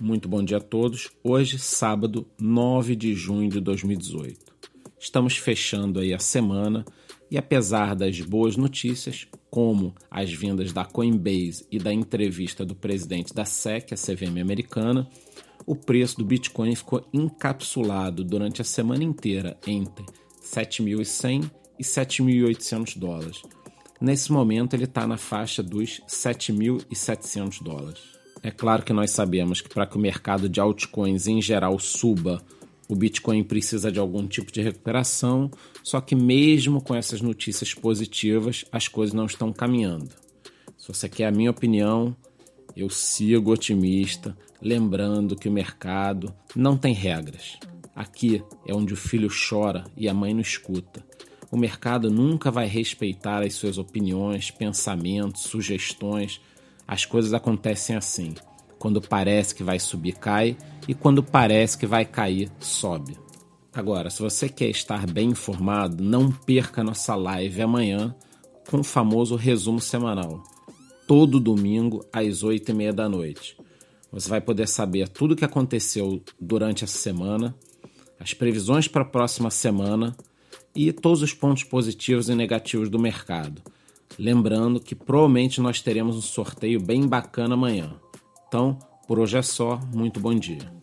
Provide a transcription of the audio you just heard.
Muito bom dia a todos. Hoje, sábado, 9 de junho de 2018. Estamos fechando aí a semana e apesar das boas notícias, como as vindas da Coinbase e da entrevista do presidente da SEC, a CVM americana, o preço do Bitcoin ficou encapsulado durante a semana inteira entre 7.100 e 7.800 dólares. Nesse momento, ele está na faixa dos 7.700 dólares. É claro que nós sabemos que para que o mercado de altcoins em geral suba, o Bitcoin precisa de algum tipo de recuperação, só que mesmo com essas notícias positivas, as coisas não estão caminhando. Se você quer a minha opinião, eu sigo otimista, lembrando que o mercado não tem regras. Aqui é onde o filho chora e a mãe não escuta. O mercado nunca vai respeitar as suas opiniões, pensamentos, sugestões as coisas acontecem assim. Quando parece que vai subir, cai, e quando parece que vai cair, sobe. Agora, se você quer estar bem informado, não perca nossa live amanhã com o famoso resumo semanal. Todo domingo às 8 e meia da noite. Você vai poder saber tudo o que aconteceu durante essa semana, as previsões para a próxima semana e todos os pontos positivos e negativos do mercado. Lembrando que provavelmente nós teremos um sorteio bem bacana amanhã. Então, por hoje é só. Muito bom dia.